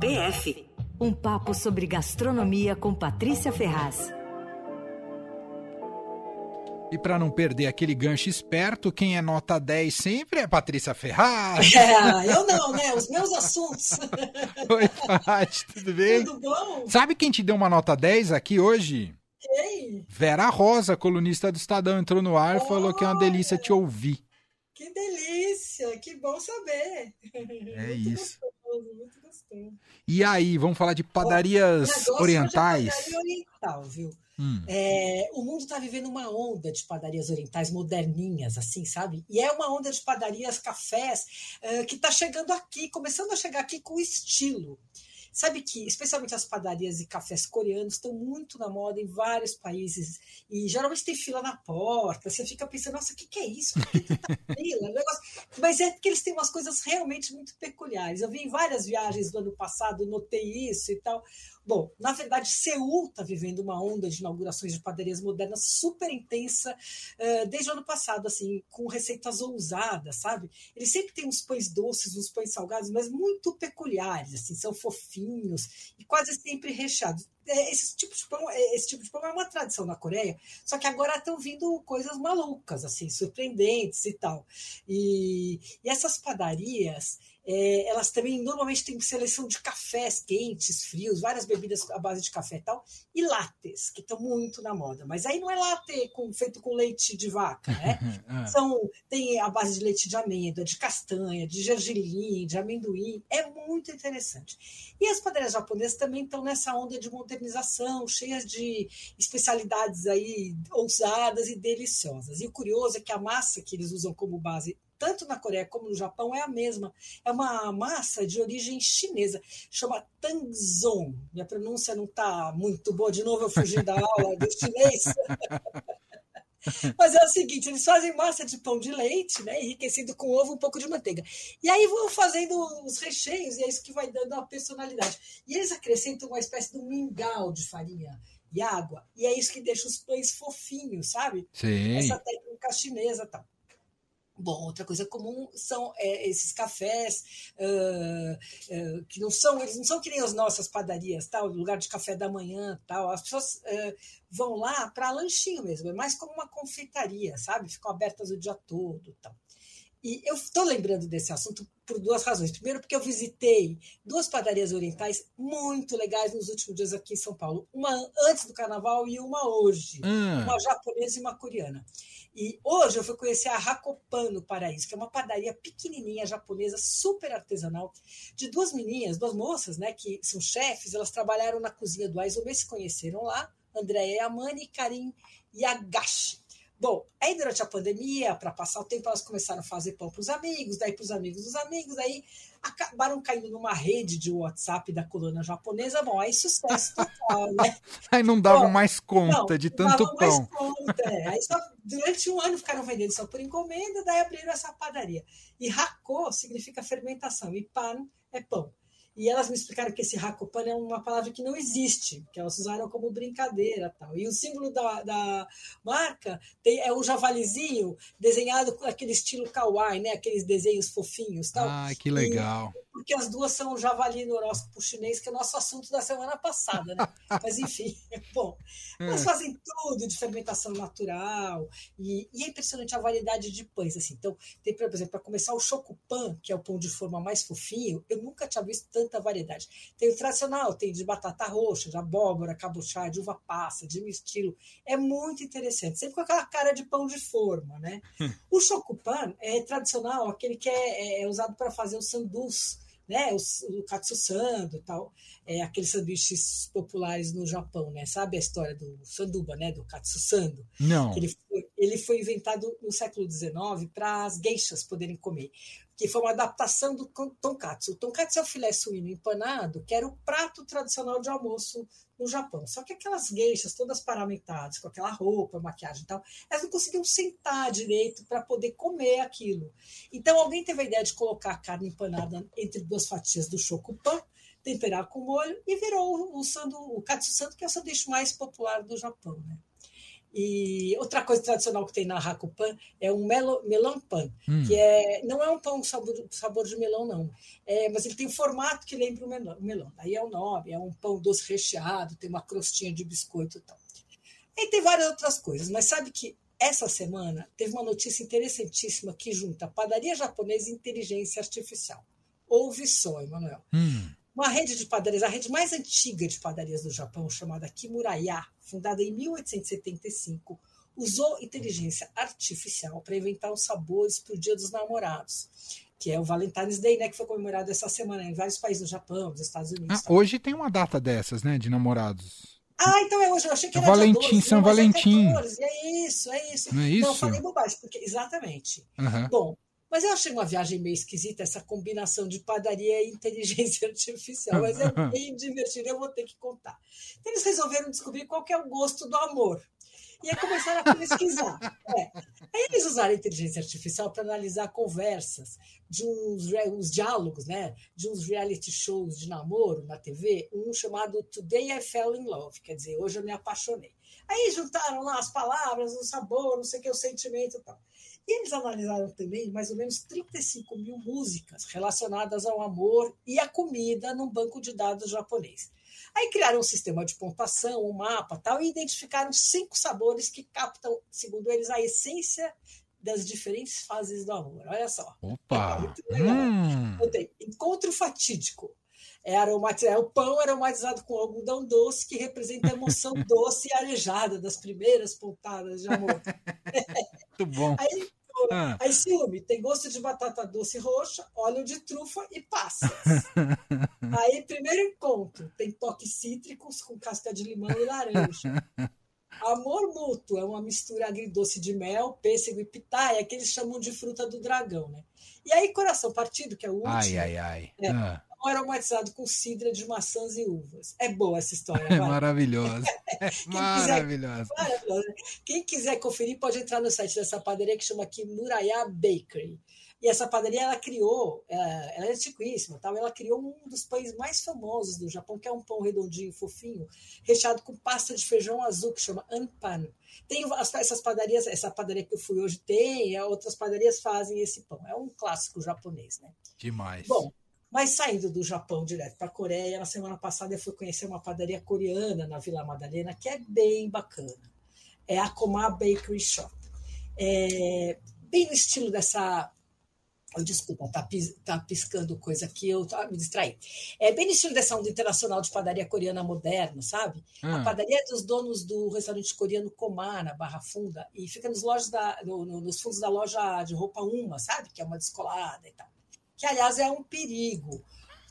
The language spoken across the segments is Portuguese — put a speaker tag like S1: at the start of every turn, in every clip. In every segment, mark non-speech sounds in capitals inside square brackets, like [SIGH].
S1: PF um papo sobre gastronomia com Patrícia Ferraz.
S2: E para não perder aquele gancho esperto, quem é nota 10 sempre é Patrícia Ferraz. [LAUGHS]
S3: É, eu não, né? Os meus assuntos. [LAUGHS]
S2: Oi, Paty, tudo bem?
S3: Tudo bom?
S2: Sabe quem te deu uma nota 10 aqui hoje?
S3: Quem?
S2: Vera Rosa, colunista do Estadão, entrou no ar e falou que é uma delícia te ouvir.
S3: Que delícia, que bom saber.
S2: É muito isso.
S3: Gostoso, muito gostoso.
S2: E aí, vamos falar de padarias
S3: Ó,
S2: orientais?
S3: padaria oriental, viu?
S2: Hum.
S3: É, o mundo está vivendo uma onda de padarias orientais moderninhas, assim, sabe? E é uma onda de padarias, cafés, eh, que está chegando aqui, começando a chegar aqui com estilo. Sabe que, especialmente as padarias e cafés coreanos, estão muito na moda em vários países. E geralmente tem fila na porta. Você fica pensando, nossa, o que, que é isso? Por que tá [LAUGHS] fila? Mas é porque eles têm umas coisas realmente muito peculiares. Eu vi em várias viagens do ano passado, notei isso e tal. Bom, na verdade, Seul está vivendo uma onda de inaugurações de padarias modernas super intensa uh, desde o ano passado, assim, com receitas ousadas, sabe? Eles sempre têm uns pães doces, uns pães salgados, mas muito peculiares, assim, são fofinhos e quase sempre recheados. Esse tipo, de pão, esse tipo de pão é uma tradição na Coreia, só que agora estão vindo coisas malucas, assim, surpreendentes e tal. E, e essas padarias, é, elas também normalmente têm seleção de cafés quentes, frios, várias bebidas à base de café e tal, e lattes, que estão muito na moda. Mas aí não é latte com, feito com leite de vaca, né? [LAUGHS] São, tem a base de leite de amêndoa, de castanha, de gergelim, de amendoim. É muito interessante. E as padarias japonesas também estão nessa onda de modernização, cheias de especialidades aí ousadas e deliciosas. E o curioso é que a massa que eles usam como base tanto na Coreia como no Japão, é a mesma. É uma massa de origem chinesa, chama Tangzong. Minha pronúncia não está muito boa, de novo eu fugi da aula do chinês. [LAUGHS] Mas é o seguinte, eles fazem massa de pão de leite, né, enriquecido com ovo e um pouco de manteiga. E aí vão fazendo os recheios, e é isso que vai dando a personalidade. E eles acrescentam uma espécie de mingau de farinha e água. E é isso que deixa os pães fofinhos, sabe?
S2: Sim.
S3: Essa técnica chinesa tal. Bom, outra coisa comum são é, esses cafés uh, uh, que não são, eles não são que nem as nossas padarias, tal, lugar de café da manhã, tal. As pessoas uh, vão lá para lanchinho mesmo, é mais como uma confeitaria, sabe? Ficam abertas o dia todo, tal. E eu estou lembrando desse assunto por duas razões. Primeiro, porque eu visitei duas padarias orientais muito legais nos últimos dias aqui em São Paulo. Uma antes do carnaval e uma hoje.
S2: Hum.
S3: Uma japonesa e uma coreana. E hoje eu fui conhecer a Hakopan no Paraíso, que é uma padaria pequenininha japonesa, super artesanal, de duas meninas, duas moças, né, que são chefes, elas trabalharam na cozinha do Aizome, se conheceram lá, Andréa Yamani e Karim Yagashi. Bom, aí durante a pandemia, para passar o tempo, elas começaram a fazer pão para os amigos, daí para os amigos dos amigos, daí acabaram caindo numa rede de WhatsApp da colônia japonesa. Bom, aí sucesso total, né? [LAUGHS]
S2: aí não davam
S3: Bom,
S2: mais conta
S3: não,
S2: de
S3: não
S2: tanto
S3: davam
S2: pão.
S3: Mais conta, é. Aí só, durante um ano ficaram vendendo só por encomenda, daí abriram essa padaria. E hako significa fermentação, e pan é pão. E elas me explicaram que esse Hakopan é uma palavra que não existe, que elas usaram como brincadeira tal. E o símbolo da, da marca tem, é o javalizinho desenhado com aquele estilo kawaii, né? Aqueles desenhos fofinhos tal.
S2: Ah, que legal.
S3: E, porque as duas são o javali no horóscopo chinês, que é o nosso assunto da semana passada, né? [LAUGHS] Mas enfim, [LAUGHS] bom. Elas fazem tudo de fermentação natural e, e, é impressionante a variedade de pães. Assim. Então, tem, por exemplo, para começar o chocopan, que é o pão de forma mais fofinho, eu nunca tinha visto tanta variedade. Tem o tradicional, tem de batata roxa, de abóbora, cabochá, de uva passa, de mistilo. É muito interessante, sempre com aquela cara de pão de forma, né? o chocopan é tradicional, aquele que é, é usado para fazer o sandus, né, o, o katsusando e tal, é, aqueles sanduíches populares no Japão, né? Sabe a história do sanduba, né, do katsusando?
S2: Não.
S3: Ele foi, ele foi inventado no século XIX para as geishas poderem comer, que foi uma adaptação do tonkatsu. O tonkatsu é o filé suíno empanado, que era o prato tradicional de almoço no Japão. Só que aquelas geishas todas paramentadas, com aquela roupa, maquiagem e tal, elas não conseguiam sentar direito para poder comer aquilo. Então alguém teve a ideia de colocar a carne empanada entre duas fatias do chocopan, temperar com molho e virou o, o katsu santo, que é o sanduíche mais popular do Japão. Né? E outra coisa tradicional que tem na Hakupan é um melo, melão pan, hum. que é, não é um pão sabor, sabor de melão, não. É, mas ele tem um formato que lembra o melão, melão. Aí é o nome, é um pão doce recheado, tem uma crostinha de biscoito e tal. E tem várias outras coisas, mas sabe que essa semana teve uma notícia interessantíssima que junta padaria japonesa e inteligência artificial. Ouve só, Emanuel. Hum. Uma rede de padarias, a rede mais antiga de padarias do Japão, chamada Kimuraya, fundada em 1875, usou inteligência artificial para inventar os sabores para o Dia dos Namorados, que é o Valentine's Day, né, que foi comemorado essa semana em vários países do Japão, nos Estados Unidos.
S2: Ah, hoje tem uma data dessas, né, de namorados.
S3: Ah, então é hoje. Eu achei que era
S2: Valentim, 12, São é Valentim.
S3: É, é, isso, é isso.
S2: Não é isso?
S3: Não, falei bobagem, porque exatamente. Uhum. Bom, mas eu achei uma viagem meio esquisita, essa combinação de padaria e inteligência [LAUGHS] artificial. Mas é [LAUGHS] bem divertido, eu vou ter que contar. Então, eles resolveram descobrir qual é o gosto do amor. E aí começaram a pesquisar. [LAUGHS] É. Aí eles usaram a inteligência artificial para analisar conversas de uns, uns diálogos, né? De uns reality shows de namoro na TV, um chamado Today I Fell in Love, quer dizer, hoje eu me apaixonei. Aí juntaram lá as palavras, o sabor, não sei o que, o sentimento e tal. E eles analisaram também mais ou menos 35 mil músicas relacionadas ao amor e à comida num banco de dados japonês. Aí criaram um sistema de pontuação, um mapa tal, e identificaram cinco sabores que captam, segundo eles, a essência das diferentes fases do amor. Olha só.
S2: Opa!
S3: É hum. Encontro fatídico. É, aromatizado, o pão aromatizado com algodão doce, que representa a emoção [LAUGHS] doce e arejada das primeiras pontadas de amor. [LAUGHS]
S2: Muito bom.
S3: Aí ah. Aí ciúme, tem gosto de batata doce roxa, óleo de trufa e passas. [LAUGHS] Aí, primeiro encontro, tem toques cítricos com casca de limão e laranja. Amor mútuo é uma mistura agridoce de mel, pêssego e pitaia, que eles chamam de fruta do dragão, né? E aí, coração partido, que é o último.
S2: Ai, ai, ai.
S3: É, ah. Aromatizado com cidra de maçãs e uvas. É boa essa história. [LAUGHS]
S2: É maravilhosa. [LAUGHS] É maravilhosa.
S3: Quem quiser conferir, pode entrar no site dessa padaria que chama aqui Muraya Bakery. E essa padaria ela criou, é, ela é antiquíssima, tal, ela criou um dos pães mais famosos do Japão, que é um pão redondinho, fofinho, recheado com pasta de feijão azul, que chama anpan. Tem essas padarias, essa padaria que eu fui hoje tem, outras padarias fazem esse pão. É um clássico japonês, né?
S2: Demais.
S3: Bom, mas saindo do Japão direto para a Coreia, na semana passada eu fui conhecer uma padaria coreana na Vila Madalena, que é bem bacana. É a Koma Bakery Shop. É bem no estilo dessa Oh, desculpa, tá, tá piscando coisa aqui, eu tá, me distraí. É bem no estilo dessa onda internacional de padaria coreana moderna, sabe? Hum. A padaria é dos donos do restaurante coreano Komar, na Barra Funda, e fica nos, lojas da, no, no, nos fundos da loja de roupa Uma, sabe? Que é uma descolada e tal. Que, aliás, é um perigo.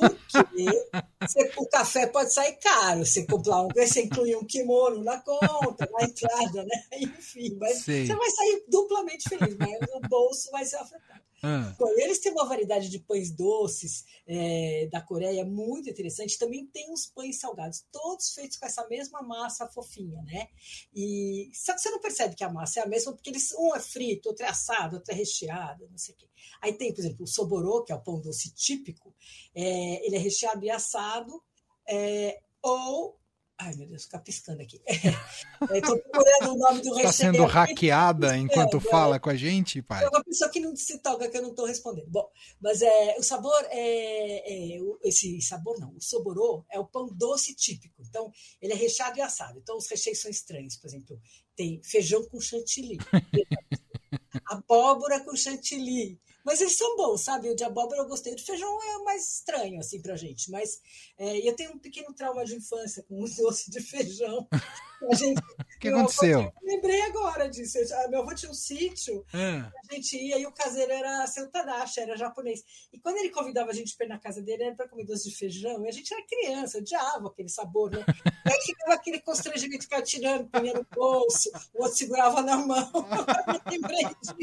S3: Porque o café pode sair caro. Você comprar um, você inclui um kimono na conta, na entrada, né? [LAUGHS] Enfim, mas Sei. você vai sair duplamente feliz, mas o bolso vai ser afetado. Ah. Bom, eles têm uma variedade de pães doces é, da Coreia muito interessante. Também tem os pães salgados, todos feitos com essa mesma massa fofinha, né? E só que você não percebe que a massa é a mesma, porque eles, um é frito, outro é assado, outro é recheado, não sei o quê. Aí tem, por exemplo, o soborô, que é o pão doce típico, é, ele é recheado e assado, é, ou Ai, meu Deus, fica piscando aqui. [LAUGHS] Estou procurando o nome do
S2: Está sendo hackeada enquanto fala com a gente, pai?
S3: É uma pessoa que não se toca que eu não estou respondendo. Bom, mas é, o sabor é, é, Esse sabor não, o soborô é o pão doce típico. Então, ele é recheado e assado. Então, os recheios são estranhos. Por exemplo, tem feijão com chantilly, [LAUGHS] abóbora com chantilly, mas eles são bons, sabe? O de abóbora eu gostei. O de feijão é mais estranho, assim, pra gente. Mas é, eu tenho um pequeno trauma de infância com o [LAUGHS] doce de feijão.
S2: A gente, o que aconteceu?
S3: Avô, lembrei agora disso. Meu avô tinha um sítio, é. a gente ia e o caseiro era seu Tadashi, era japonês. E quando ele convidava a gente para ir na casa dele, era para comer doce de feijão. E a gente era criança, odiava aquele sabor, né? Aí ficava aquele constrangimento, ficava tirando, punha no bolso, o outro segurava na mão. [LAUGHS] Eu lembrei disso.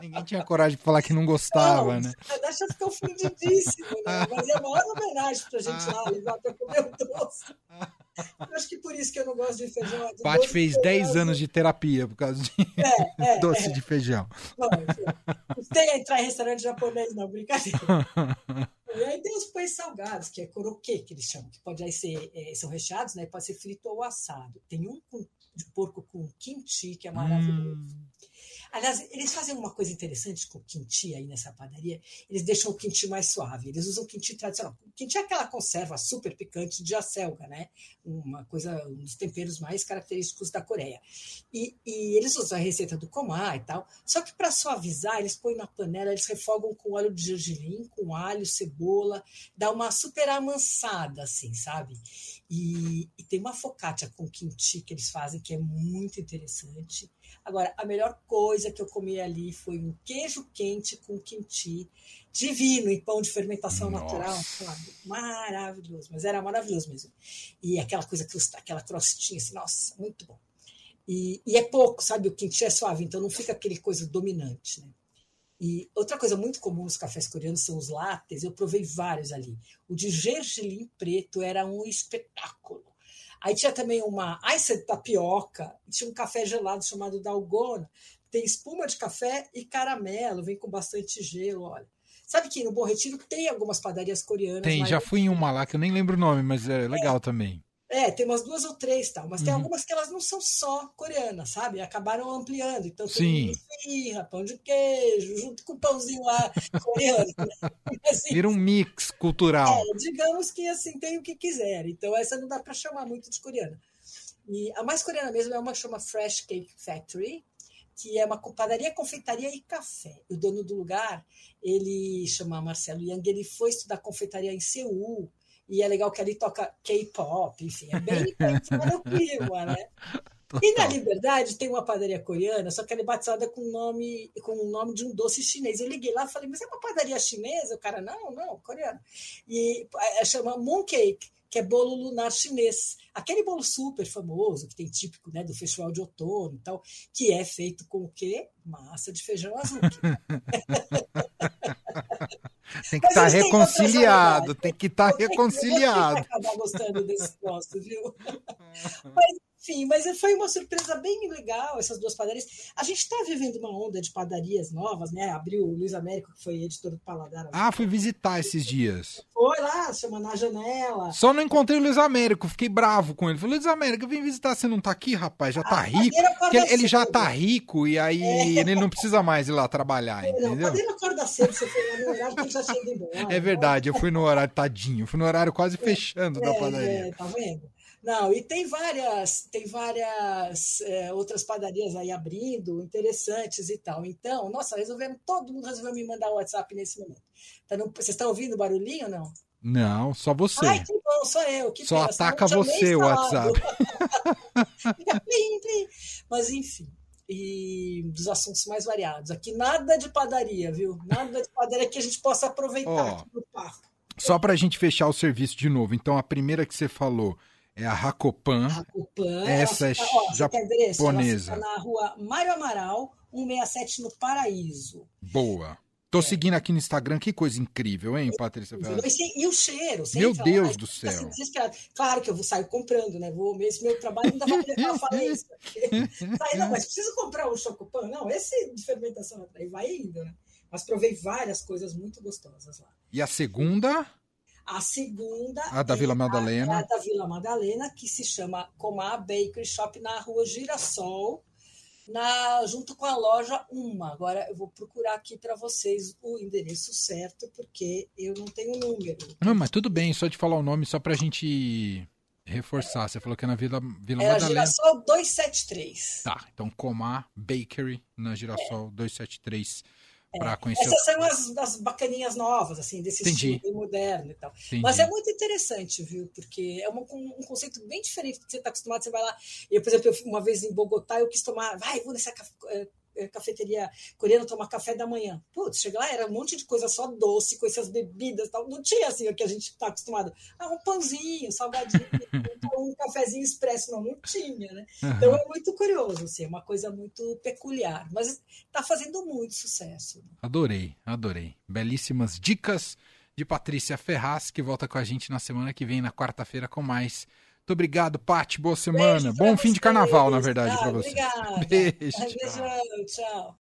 S2: Ninguém tinha coragem de falar que não gostava,
S3: não,
S2: né?
S3: A Dasha ficou ofendidíssimo, né? Mas é a maior homenagem pra gente lá, levar pra comer o doce. [LAUGHS] Eu acho que por isso que eu não gosto de feijão. De
S2: Paty fez 10 anos de terapia por causa de é, é, [LAUGHS] doce é. de feijão.
S3: Não, não tem entrar em restaurante japonês, não, brincadeira. [LAUGHS] E aí tem os pães salgados, que é coroquê, que eles chamam, que pode aí ser, é, são recheados, né? Pode ser frito ou assado. Tem um com de porco com kimchi, que é maravilhoso. Hum. Aliás, eles fazem uma coisa interessante com o quinti aí nessa padaria. Eles deixam o quinti mais suave. Eles usam o quinti tradicional. O quinti é aquela conserva super picante de acelga, né? Uma coisa, um dos temperos mais característicos da Coreia. E, e eles usam a receita do comá e tal. Só que para suavizar, eles põem na panela, eles refogam com óleo de gergelim, com alho, cebola, dá uma super amansada, assim, sabe? E, e tem uma focaccia com quinti que eles fazem que é muito interessante. Agora, a melhor coisa que eu comi ali foi um queijo quente com kimchi, divino, em pão de fermentação Nossa. natural. Sabe? Maravilhoso, mas era maravilhoso mesmo. E aquela coisa, aquela crostinha assim, nossa, muito bom. E, e é pouco, sabe? O kimchi é suave, então não fica aquele coisa dominante, né? E outra coisa muito comum nos cafés coreanos são os lattes. Eu provei vários ali. O de gergelim preto era um espetáculo. Aí tinha também uma ice de tapioca, tinha um café gelado chamado Dalgona, tem espuma de café e caramelo, vem com bastante gelo, olha. Sabe que no Bom Retiro tem algumas padarias coreanas.
S2: Tem, já fui em uma lá que eu nem lembro o nome, mas é legal é, também.
S3: É, tem umas duas ou três tal, mas uhum. tem algumas que elas não são só coreanas, sabe? Acabaram ampliando. Então tem firra, pão de queijo, junto com o pãozinho lá coreano. [LAUGHS]
S2: Assim, Vira um mix cultural.
S3: É, digamos que assim tem o que quiser. Então essa não dá para chamar muito de coreana. E a mais coreana mesmo é uma que chama Fresh Cake Factory, que é uma padaria, confeitaria e café. O dono do lugar, ele chama Marcelo Yang, ele foi estudar confeitaria em Seul e é legal que ali toca K-pop, enfim, é bem [LAUGHS] no clima, né? Total. E na Liberdade tem uma padaria coreana, só que ela é batizada com o nome, com o nome de um doce chinês. Eu liguei lá e falei, mas é uma padaria chinesa? O cara, não, não, coreana. E é, chama Mooncake, que é bolo lunar chinês. Aquele bolo super famoso, que tem típico né, do festival de outono e tal, que é feito com o quê? Massa de feijão azul. [LAUGHS]
S2: Tem que estar tá reconciliado, tem que estar tá reconciliado. Tem que
S3: acabar gostando desse troço, viu? [LAUGHS] Mas enfim, mas foi uma surpresa bem legal essas duas padarias. A gente está vivendo uma onda de padarias novas, né? Abriu o Luiz Américo, que foi editor do Paladar.
S2: Ah, fui visitar esses dias.
S3: Foi lá, chama na janela.
S2: Só não encontrei o Luiz Américo, fiquei bravo com ele. Falei, Luiz Américo, eu vim visitar, você não tá aqui, rapaz? Já tá rico. Ele, já tá rico e aí é. ele não precisa mais ir lá trabalhar, não, entendeu? Não,
S3: cadeira acorda cedo, você foi lá no horário que ele já tinha ido
S2: embora. É verdade, eu fui no horário tadinho, fui no horário quase é, fechando é, da padaria.
S3: É, tá vendo? Não, e tem várias, tem várias é, outras padarias aí abrindo, interessantes e tal. Então, nossa, resolvemos, todo mundo resolveu me mandar o WhatsApp nesse momento. Tá no, vocês estão ouvindo o barulhinho ou não?
S2: Não, só você.
S3: Ai, que bom, só eu. Que
S2: só ataca você o WhatsApp. [LAUGHS]
S3: Mas enfim, e dos assuntos mais variados. Aqui nada de padaria, viu? Nada de padaria que a gente possa aproveitar oh, aqui no papo.
S2: Só para a gente fechar o serviço de novo. Então, a primeira que você falou é a Racopan.
S3: Racopan.
S2: Essa é ó, japonesa.
S3: Ela na rua Mário Amaral, 167 no Paraíso.
S2: Boa. Tô é. seguindo aqui no Instagram, que coisa incrível, hein, Patrícia?
S3: E, e o cheiro.
S2: Meu Deus do céu.
S3: Assim, claro que eu vou sair comprando, né? Vou, esse meu trabalho ainda vai [LAUGHS] levar a falência. [LAUGHS] não, mas preciso comprar o Chocopan. Não, esse de fermentação vai indo, né? Mas provei várias coisas muito gostosas lá.
S2: E a segunda?
S3: A segunda.
S2: A da Vila Madalena.
S3: A, a da Vila Madalena, que se chama Comar Bakery Shop na rua Girassol, na, junto com a loja Uma. Agora eu vou procurar aqui para vocês o endereço certo, porque eu não tenho número.
S2: Não, mas tudo bem, só de falar o nome, só para a gente reforçar. Você falou que é na Vila, Vila é Madalena.
S3: Girassol 273.
S2: Tá, então Comar Bakery na Girassol é. 273 para conhecer.
S3: Essas são as, as bacaninhas novas, assim, desse Entendi. estilo moderno e tal. Entendi. Mas é muito interessante, viu? Porque é uma, um conceito bem diferente do que você está acostumado. Você vai lá. Eu, por exemplo, eu, uma vez em Bogotá, eu quis tomar. Vai, vou nessa eh, é, cafeteria coreana tomar café da manhã. Putz, chega lá, era um monte de coisa só doce, com essas bebidas tal. Não tinha assim o que a gente está acostumado. Ah, um pãozinho, salgadinho, [LAUGHS] um cafezinho expresso. Não, não tinha, né? Uhum. Então é muito curioso, assim, é uma coisa muito peculiar. Mas está fazendo muito sucesso.
S2: Adorei, adorei. Belíssimas dicas de Patrícia Ferraz, que volta com a gente na semana que vem, na quarta-feira, com mais muito obrigado, Pati. Boa semana. Bom fim de carnaval, na verdade, para você.
S3: Obrigada. [LAUGHS] Beijo. Tchau. tchau.